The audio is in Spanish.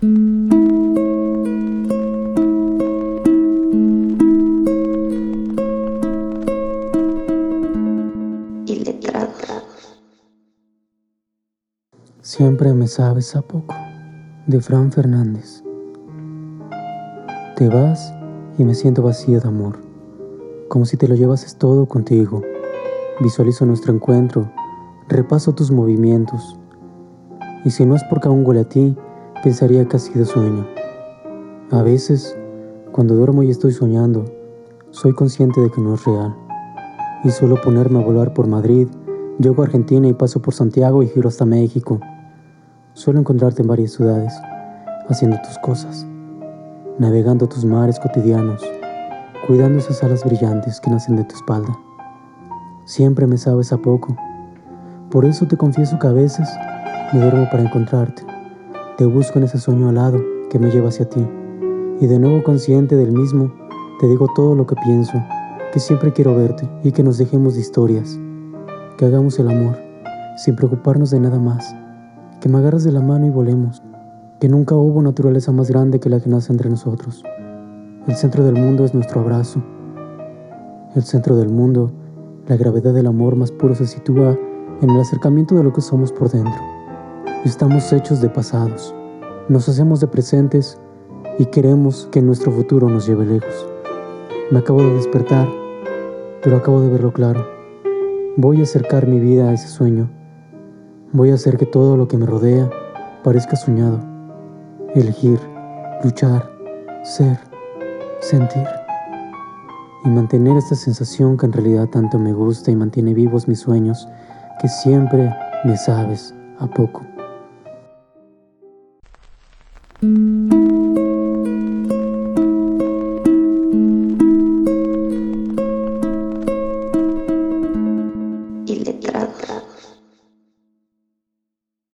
Siempre me sabes a poco, de Fran Fernández. Te vas y me siento vacío de amor, como si te lo llevases todo contigo. Visualizo nuestro encuentro, repaso tus movimientos, y si no es porque aún huele a ti, pensaría que ha sido sueño. A veces, cuando duermo y estoy soñando, soy consciente de que no es real, y suelo ponerme a volar por Madrid, llego a Argentina y paso por Santiago y giro hasta México. Suelo encontrarte en varias ciudades, haciendo tus cosas, navegando tus mares cotidianos, cuidando esas alas brillantes que nacen de tu espalda. Siempre me sabes a poco, por eso te confieso que a veces me duermo para encontrarte. Te busco en ese sueño alado que me lleva hacia ti, y de nuevo consciente del mismo, te digo todo lo que pienso, que siempre quiero verte y que nos dejemos de historias, que hagamos el amor sin preocuparnos de nada más que me agarres de la mano y volemos, que nunca hubo naturaleza más grande que la que nace entre nosotros. El centro del mundo es nuestro abrazo. El centro del mundo, la gravedad del amor más puro se sitúa en el acercamiento de lo que somos por dentro. Estamos hechos de pasados, nos hacemos de presentes y queremos que nuestro futuro nos lleve lejos. Me acabo de despertar, pero acabo de verlo claro. Voy a acercar mi vida a ese sueño Voy a hacer que todo lo que me rodea parezca soñado. Elegir, luchar, ser, sentir. Y mantener esta sensación que en realidad tanto me gusta y mantiene vivos mis sueños, que siempre me sabes a poco. Y letrado.